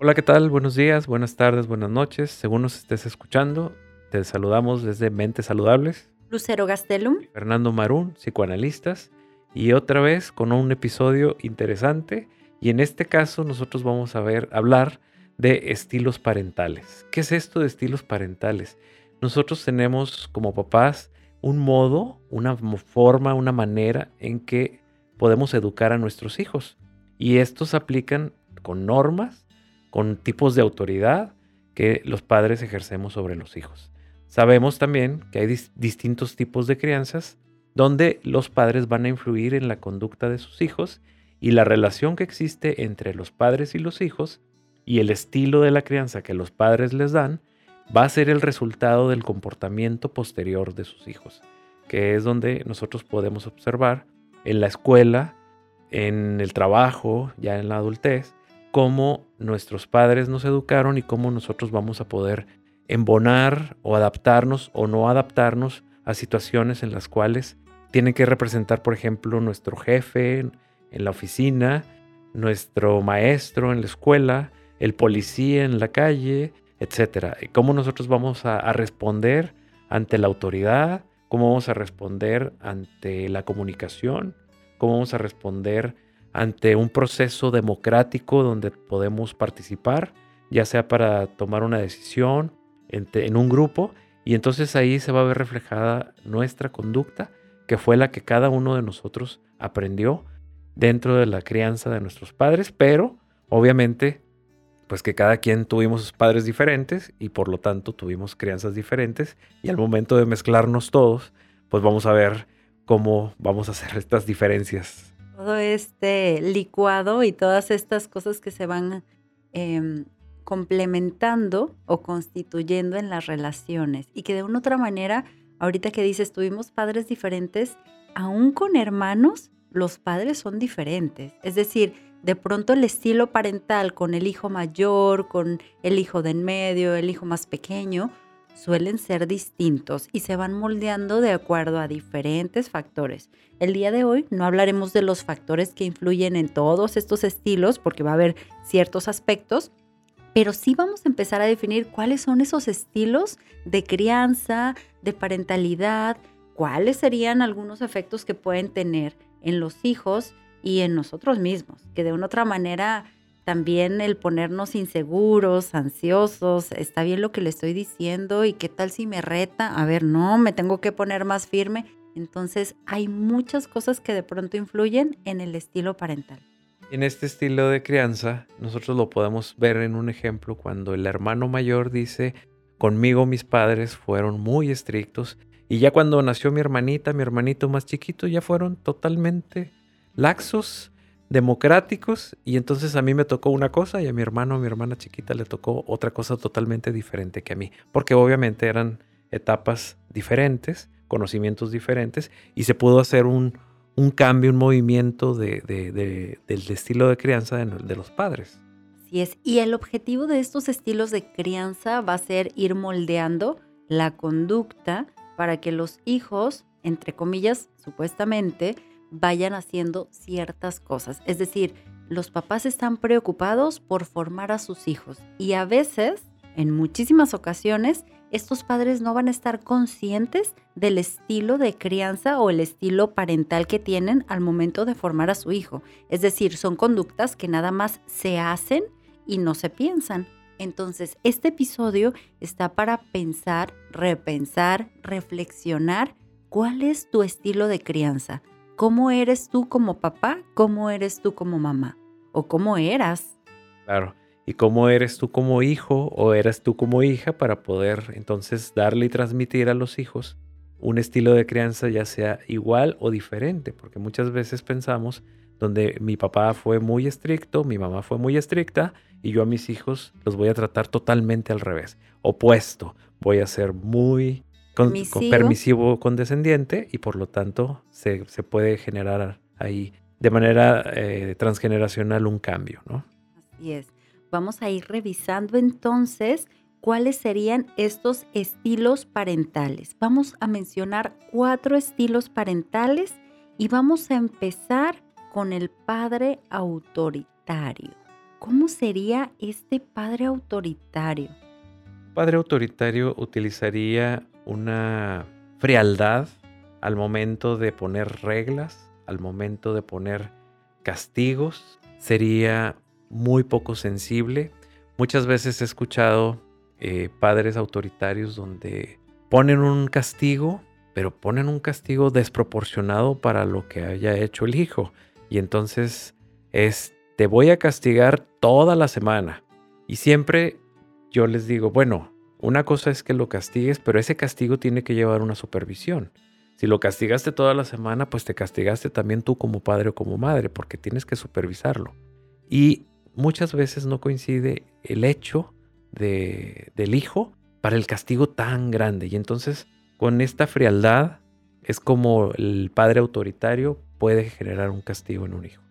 Hola, ¿qué tal? Buenos días, buenas tardes, buenas noches. Según nos estés escuchando, te saludamos desde Mentes Saludables. Lucero Gastelum. Fernando Marún, psicoanalistas. Y otra vez con un episodio interesante. Y en este caso nosotros vamos a ver, hablar de estilos parentales. ¿Qué es esto de estilos parentales? Nosotros tenemos como papás un modo, una forma, una manera en que podemos educar a nuestros hijos. Y estos aplican con normas, con tipos de autoridad que los padres ejercemos sobre los hijos. Sabemos también que hay distintos tipos de crianzas donde los padres van a influir en la conducta de sus hijos y la relación que existe entre los padres y los hijos y el estilo de la crianza que los padres les dan va a ser el resultado del comportamiento posterior de sus hijos, que es donde nosotros podemos observar en la escuela, en el trabajo, ya en la adultez, cómo nuestros padres nos educaron y cómo nosotros vamos a poder embonar o adaptarnos o no adaptarnos a situaciones en las cuales tiene que representar, por ejemplo, nuestro jefe en la oficina, nuestro maestro en la escuela, el policía en la calle, etcétera. Cómo nosotros vamos a, a, responder ante la autoridad, cómo vamos a responder ante la comunicación, cómo vamos a responder ante un proceso democrático donde podemos participar, ya sea para tomar una decisión en, un grupo, y entonces ahí se va a ver reflejada nuestra conducta, que fue la que cada uno de nosotros aprendió dentro de la crianza de nuestros padres, pero obviamente pues que cada quien tuvimos padres diferentes y por lo tanto tuvimos crianzas diferentes y al momento de mezclarnos todos, pues vamos a ver cómo vamos a hacer estas diferencias. Todo este licuado y todas estas cosas que se van em, complementando o constituyendo en las relaciones y que de una otra manera, ahorita que dices, tuvimos padres diferentes, aún con hermanos, los padres son diferentes. Es decir, de pronto el estilo parental con el hijo mayor, con el hijo de en medio, el hijo más pequeño, suelen ser distintos y se van moldeando de acuerdo a diferentes factores. El día de hoy no hablaremos de los factores que influyen en todos estos estilos porque va a haber ciertos aspectos, pero sí vamos a empezar a definir cuáles son esos estilos de crianza, de parentalidad, cuáles serían algunos efectos que pueden tener en los hijos y en nosotros mismos, que de una otra manera también el ponernos inseguros, ansiosos, está bien lo que le estoy diciendo y qué tal si me reta, a ver, no, me tengo que poner más firme. Entonces hay muchas cosas que de pronto influyen en el estilo parental. En este estilo de crianza, nosotros lo podemos ver en un ejemplo cuando el hermano mayor dice, conmigo mis padres fueron muy estrictos y ya cuando nació mi hermanita, mi hermanito más chiquito, ya fueron totalmente laxos, democráticos y entonces a mí me tocó una cosa y a mi hermano, a mi hermana chiquita le tocó otra cosa totalmente diferente que a mí, porque obviamente eran etapas diferentes, conocimientos diferentes y se pudo hacer un, un cambio, un movimiento de, del estilo de crianza de, los padres. Así es. Y el objetivo de estos estilos de crianza va a ser ir moldeando la conducta para que los hijos, entre comillas, supuestamente, vayan haciendo ciertas cosas. Es decir, los papás están preocupados por formar a sus hijos y a veces, en muchísimas ocasiones, estos padres no van a estar conscientes del estilo de crianza o el estilo parental que tienen al momento de formar a su hijo. Es decir, son conductas que nada más se hacen y no se piensan. Entonces, este episodio está para pensar, repensar, reflexionar cuál es tu estilo de crianza. ¿Cómo eres tú como papá? ¿Cómo eres tú como mamá? ¿O cómo eras? Claro y cómo eres tú como hijo o eres tú como hija para poder entonces darle y transmitir a los hijos un estilo de crianza ya sea igual o diferente, porque muchas veces pensamos donde mi papá fue muy estricto, mi mamá fue muy estricta y yo a mis hijos los voy a tratar totalmente al revés, opuesto, voy a ser muy permisivo, condescendiente y por lo tanto se, puede generar ahí de manera eh, transgeneracional un cambio, ¿no? Así es. Vamos a ir revisando entonces cuáles serían estos estilos parentales. Vamos a mencionar cuatro estilos parentales y vamos a empezar con el padre autoritario. ¿cómo sería este padre autoritario? Padre autoritario utilizaría una frialdad al momento de poner reglas, al momento de poner castigos, sería muy poco sensible. Muchas veces he escuchado eh, padres autoritarios donde ponen un castigo, pero ponen un castigo desproporcionado para lo que haya hecho el hijo. Y entonces es, te voy a castigar toda la semana. Y siempre yo les digo, bueno, una cosa es que lo castigues, pero ese castigo tiene que llevar una supervisión. Si lo castigaste toda la semana, pues te castigaste también tú como padre o como madre, porque tienes que supervisarlo. Y muchas veces no coincide el hecho de, del hijo para el castigo tan grande. Y entonces, con esta frialdad, es como el padre autoritario puede generar un castigo en un hijo.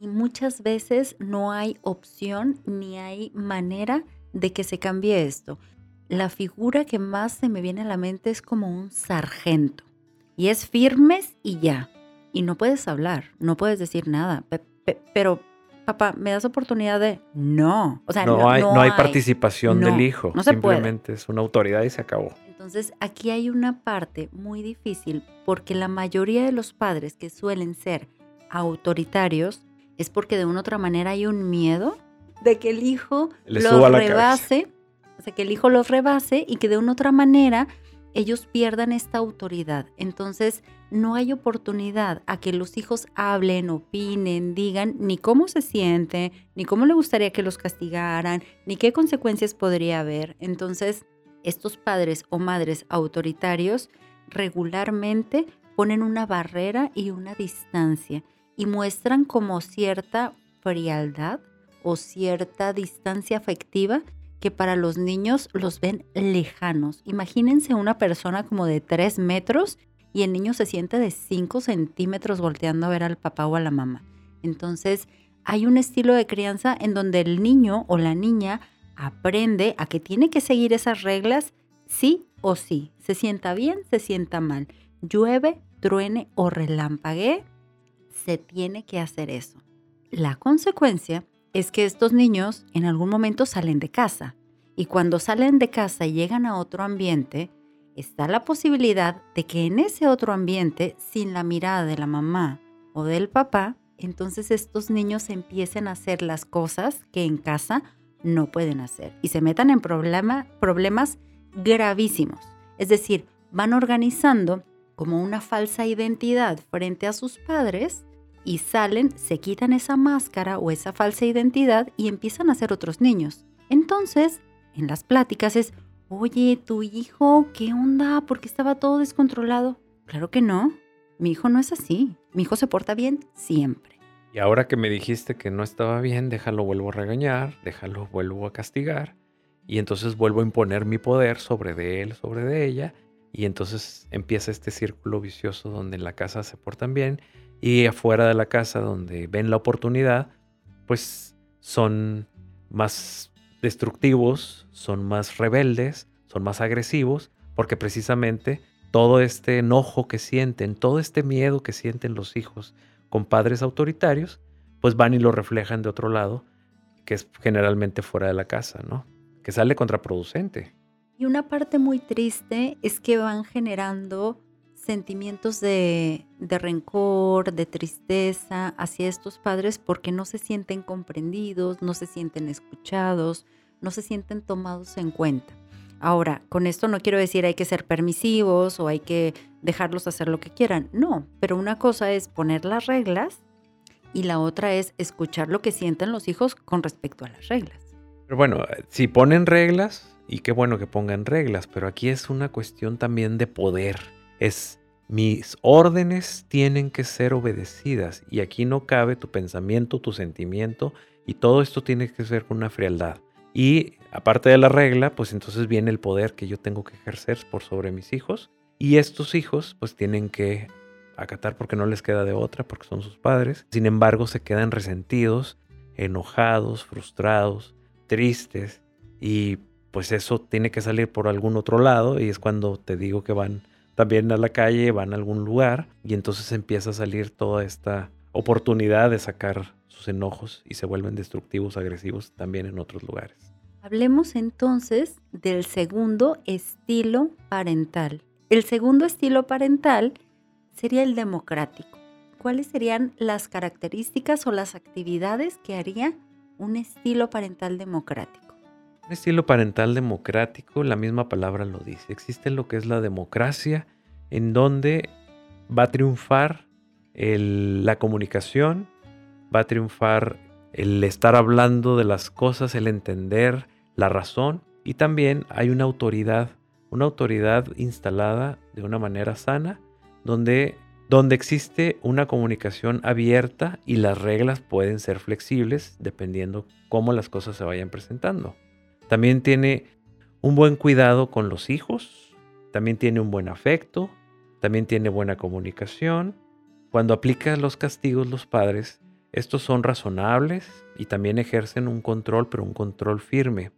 Y muchas veces no hay opción ni hay manera de que se cambie esto. La figura que más se me viene a la mente es como un sargento y es firmes y ya. Y no puedes hablar, no puedes decir nada. pero, papá, ¿me das oportunidad de...? No. O sea, no, hay, no hay, participación del hijo. No Simplemente es una autoridad y se acabó. Entonces, aquí hay una parte muy difícil porque la mayoría de los padres que suelen ser autoritarios es porque de una u otra manera hay un miedo de que el hijo lo rebase, que el hijo los rebase y que de una otra manera ellos pierdan esta autoridad. Entonces, no hay oportunidad a que los hijos hablen, opinen, digan ni cómo se siente, ni cómo le gustaría que los castigaran, ni qué consecuencias podría haber. Entonces, estos padres o madres autoritarios regularmente ponen una barrera y una distancia y muestran como cierta frialdad o cierta distancia afectiva que para los niños los ven lejanos. Imagínense una persona como de 3 metros y el niño se siente de 5 centímetros volteando a ver al papá o a la mamá. Entonces, hay un estilo de crianza en donde el niño o la niña aprende a que tiene que seguir esas reglas sí o sí. Se sienta bien, se sienta mal. Llueve, truene o relampaguee, se tiene que hacer eso. La consecuencia es que estos niños en algún momento salen de casa y cuando salen de casa y llegan a otro ambiente, está la posibilidad de que en ese otro ambiente, sin la mirada de la mamá o del papá, entonces estos niños empiecen a hacer las cosas que en casa no pueden hacer y se metan en problemas gravísimos. Es decir, van organizando como una falsa identidad frente a sus padres y salen, se quitan esa máscara o esa falsa identidad y empiezan a ser otros niños. Entonces, en las pláticas es, oye, tu hijo, ¿qué onda? ¿Por qué estaba todo descontrolado? Claro que no. Mi hijo no es así. Mi hijo se porta bien siempre. Y ahora que me dijiste que no estaba bien, déjalo vuelvo a regañar, déjalo vuelvo a castigar. Y entonces vuelvo a imponer mi poder sobre él, sobre ella. Y entonces empieza este círculo vicioso donde en la casa se portan bien y afuera de la casa donde ven la oportunidad, pues son más destructivos, son más rebeldes, son más agresivos, porque precisamente todo este enojo que sienten, todo este miedo que sienten los hijos con padres autoritarios, pues van y lo reflejan de otro lado, que es generalmente fuera de la casa, ¿no? Que sale contraproducente. Y una parte muy triste es que van generando sentimientos de, rencor, de tristeza hacia estos padres porque no se sienten comprendidos, no se sienten escuchados, no se sienten tomados en cuenta. Ahora, con esto no quiero decir hay que ser permisivos o hay que dejarlos hacer lo que quieran, no, pero una cosa es poner las reglas y la otra es escuchar lo que sienten los hijos con respecto a las reglas. Pero bueno, si ponen reglas, y qué bueno que pongan reglas, pero aquí es una cuestión también de poder es mis órdenes tienen que ser obedecidas y aquí no cabe tu pensamiento, tu sentimiento y todo esto tiene que ser con una frialdad. Y aparte de la regla, pues entonces viene el poder que yo tengo que ejercer por sobre mis hijos y estos hijos pues tienen que acatar porque no les queda de otra, porque son sus padres. Sin embargo, se quedan resentidos, enojados, frustrados, tristes y pues eso tiene que salir por algún otro lado y es cuando te digo que van también a la calle, van a algún lugar y entonces empieza a salir toda esta oportunidad de sacar sus enojos y se vuelven destructivos, agresivos también en otros lugares. Hablemos entonces del segundo estilo parental. El segundo estilo parental sería el democrático. ¿Cuáles serían las características o las actividades que haría un estilo parental democrático? Un estilo parental democrático, la misma palabra lo dice. Existe lo que es la democracia, en donde va a triunfar la comunicación, va a triunfar el estar hablando de las cosas, el entender la razón y también hay una autoridad, una autoridad instalada de una manera sana donde, donde existe una comunicación abierta y las reglas pueden ser flexibles dependiendo cómo las cosas se vayan presentando. También tiene un buen cuidado con los hijos, también tiene un buen afecto, también tiene buena comunicación. Cuando aplica los castigos los padres, estos son razonables y también ejercen un control, pero un control firme.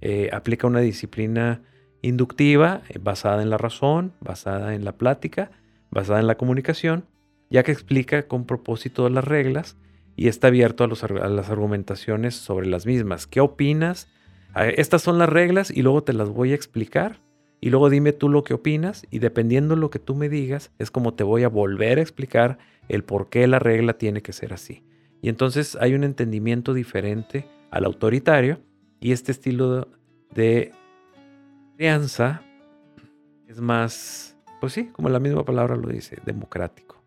Eh, aplica una disciplina inductiva eh, basada en la razón, basada en la plática, basada en la comunicación, ya que explica con propósito las reglas y está abierto a, a las argumentaciones sobre las mismas. ¿Qué opinas? Estas son las reglas y luego te las voy a explicar y luego dime tú lo que opinas y dependiendo de lo que tú me digas es como te voy a volver a explicar el por qué la regla tiene que ser así. Y entonces hay un entendimiento diferente al autoritario y este estilo de crianza es más, pues sí, como la misma palabra lo dice, democrático.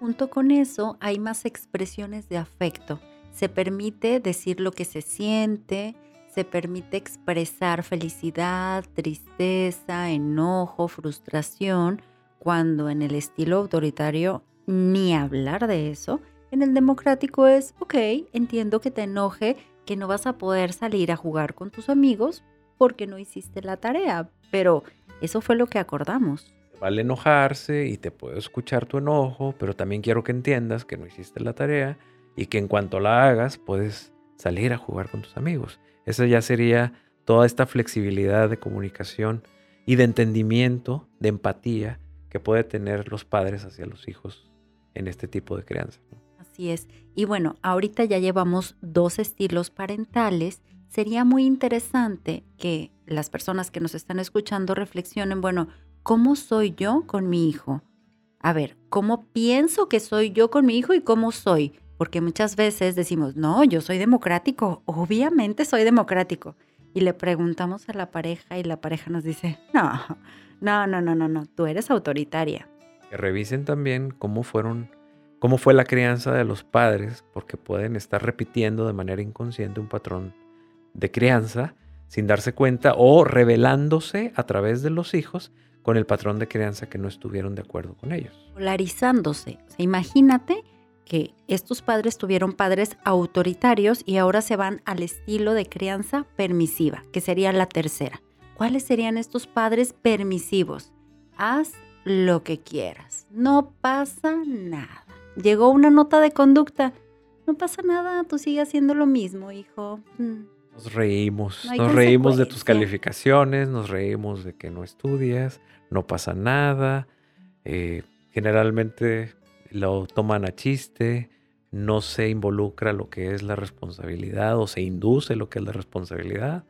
Junto con eso hay más expresiones de afecto. Se permite decir lo que se siente, se permite expresar felicidad, tristeza, enojo, frustración, cuando en el estilo autoritario ni hablar de eso. En el democrático es, ok, entiendo que te enoje, que no vas a poder salir a jugar con tus amigos porque no hiciste la tarea, pero eso fue lo que acordamos. Vale enojarse y te puedo escuchar tu enojo, pero también quiero que entiendas que no hiciste la tarea y que en cuanto la hagas puedes salir a jugar con tus amigos. Esa ya sería toda esta flexibilidad de comunicación y de entendimiento, de empatía que puede tener los padres hacia los hijos en este tipo de crianza. Así es. Y bueno, ahorita ya llevamos dos estilos parentales. Sería muy interesante que las personas que nos están escuchando reflexionen, bueno, ¿cómo soy yo con mi hijo? A ver, ¿cómo pienso que soy yo con mi hijo y cómo soy? Porque muchas veces decimos, no, yo soy democrático, obviamente soy democrático. Y le preguntamos a la pareja y la pareja nos dice, no, no, no, no, no, no, tú eres autoritaria. Que revisen también cómo fueron, cómo fue la crianza de los padres, porque pueden estar repitiendo de manera inconsciente un patrón de crianza sin darse cuenta o revelándose a través de los hijos con el patrón de crianza que no estuvieron de acuerdo con ellos. Polarizándose. O sea, imagínate que estos padres tuvieron padres autoritarios y ahora se van al estilo de crianza permisiva, que sería la tercera. ¿Cuáles serían estos padres permisivos? Haz lo que quieras, no pasa nada. Llegó una nota de conducta, no pasa nada, tú sigues haciendo lo mismo, hijo. Mm. Nos reímos, nos reímos de tus calificaciones, nos reímos de que no estudias, no pasa nada. Eh, generalmente lo toman a chiste, no se involucra lo que es la responsabilidad o se induce lo que es la responsabilidad.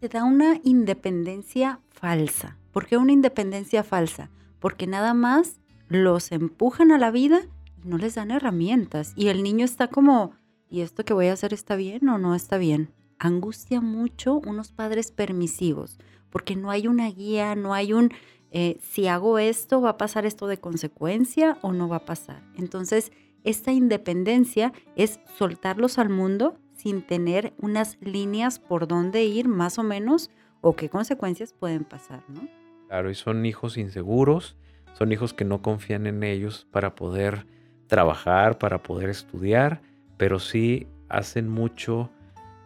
Se da una independencia falsa. ¿Por qué una independencia falsa? Porque nada más los empujan a la vida y no les dan herramientas. Y el niño está como, ¿y esto que voy a hacer está bien o no está bien? Angustia mucho unos padres permisivos, porque no hay una guía, no hay un eh, si hago esto, ¿va a pasar esto de consecuencia o no va a pasar? Entonces, esta independencia es soltarlos al mundo sin tener unas líneas por dónde ir más o menos o qué consecuencias pueden pasar, ¿no? Claro, y son hijos inseguros, son hijos que no confían en ellos para poder trabajar, para poder estudiar, pero sí hacen mucho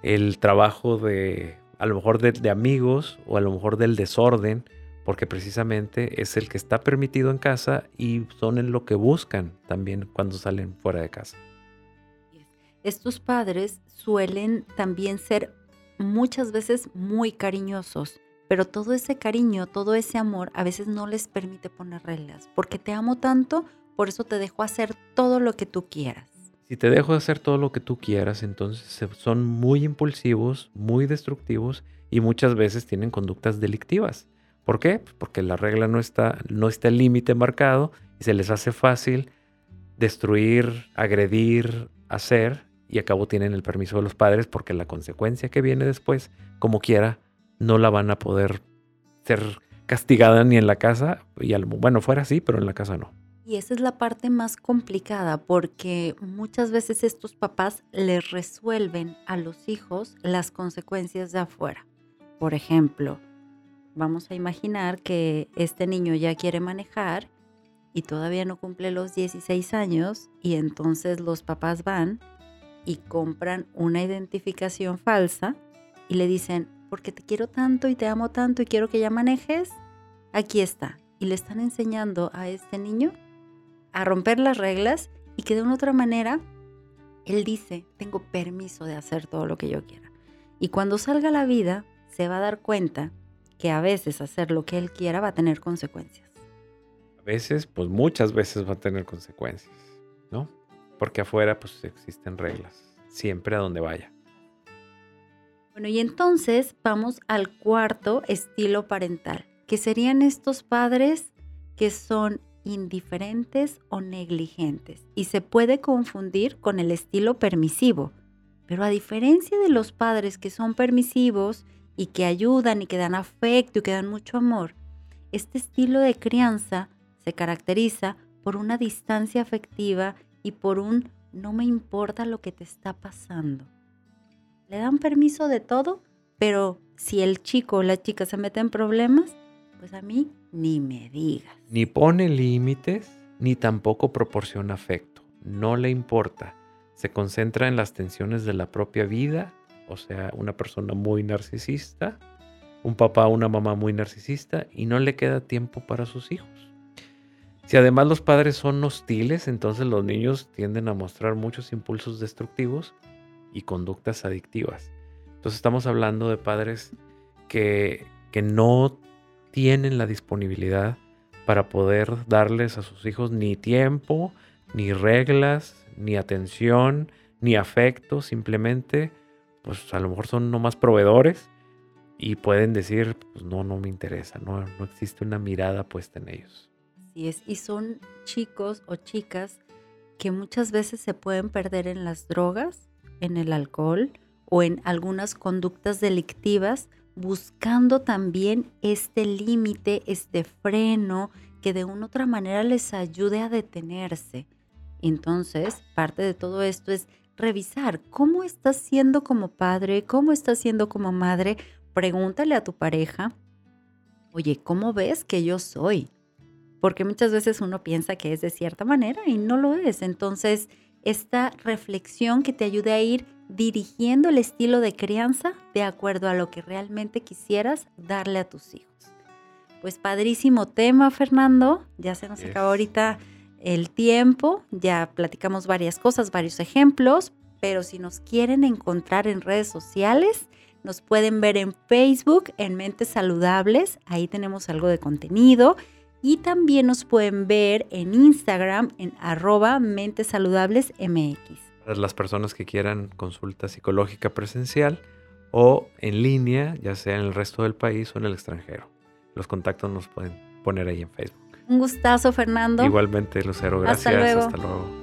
el trabajo de, a lo mejor de amigos o a lo mejor del desorden, porque precisamente es el que está permitido en casa y son en lo que buscan también cuando salen fuera de casa. Estos padres suelen también ser muchas veces muy cariñosos, pero todo ese cariño, todo ese amor a veces no les permite poner reglas, porque te amo tanto, por eso te dejo hacer todo lo que tú quieras. Si te dejo de hacer todo lo que tú quieras, entonces son muy impulsivos, muy destructivos y muchas veces tienen conductas delictivas. ¿Por qué? Pues porque la regla no está, no está el límite marcado y se les hace fácil destruir, agredir, hacer y a cabo tienen el permiso de los padres porque la consecuencia que viene después, como quiera, no la van a poder ser castigada ni en la casa y bueno, fuera sí, pero en la casa no. Y esa es la parte más complicada porque muchas veces estos papás les resuelven a los hijos las consecuencias de afuera. Por ejemplo, vamos a imaginar que este niño ya quiere manejar y todavía no cumple los 16 años y entonces los papás van y compran una identificación falsa y le dicen, porque te quiero tanto y te amo tanto y quiero que ya manejes, aquí está. Y le están enseñando a este niño a romper las reglas y que de una otra manera él dice, tengo permiso de hacer todo lo que yo quiera. Y cuando salga a la vida, se va a dar cuenta que a veces hacer lo que él quiera va a tener consecuencias. A veces, pues muchas veces va a tener consecuencias, ¿no? Porque afuera pues existen reglas, siempre a donde vaya. Bueno, y entonces vamos al cuarto estilo parental, que serían estos padres que son indiferentes o negligentes y se puede confundir con el estilo permisivo. Pero a diferencia de los padres que son permisivos y que ayudan y que dan afecto y que dan mucho amor, este estilo de crianza se caracteriza por una distancia afectiva y por un no me importa lo que te está pasando. Le dan permiso de todo, pero si el chico o la chica se mete en problemas, pues a mí ni me digas. Ni pone límites, ni tampoco proporciona afecto. No le importa. Se concentra en las tensiones de la propia vida, o sea, una persona muy narcisista, un papá o una mamá muy narcisista, y no le queda tiempo para sus hijos. Si además los padres son hostiles, entonces los niños tienden a mostrar muchos impulsos destructivos y conductas adictivas. Entonces estamos hablando de padres que, que no tienen la disponibilidad para poder darles a sus hijos ni tiempo, ni reglas, ni atención, ni afecto, simplemente, pues a lo mejor son nomás proveedores y pueden decir, pues no, no me interesa, no, no existe una mirada puesta en ellos. Así es, y son chicos o chicas que muchas veces se pueden perder en las drogas, en el alcohol o en algunas conductas delictivas buscando también este límite, este freno que de una u otra manera les ayude a detenerse. Entonces, parte de todo esto es revisar cómo estás siendo como padre, cómo estás siendo como madre. Pregúntale a tu pareja, oye, ¿cómo ves que yo soy? Porque muchas veces uno piensa que es de cierta manera y no lo es. Entonces, esta reflexión que te ayude a ir dirigiendo el estilo de crianza de acuerdo a lo que realmente quisieras darle a tus hijos. Pues padrísimo tema, Fernando. Ya se nos acabó ahorita el tiempo, ya platicamos varias cosas, varios ejemplos, pero si nos quieren encontrar en redes sociales, nos pueden ver en Facebook, en Mentes Saludables, ahí tenemos algo de contenido. Y también nos pueden ver en Instagram en arroba Mentes Saludables MX las personas que quieran consulta psicológica presencial o en línea, ya sea en el resto del país o en el extranjero. Los contactos nos pueden poner ahí en Facebook. Un gustazo, Fernando. Igualmente, Lucero, gracias. Hasta luego. Hasta luego.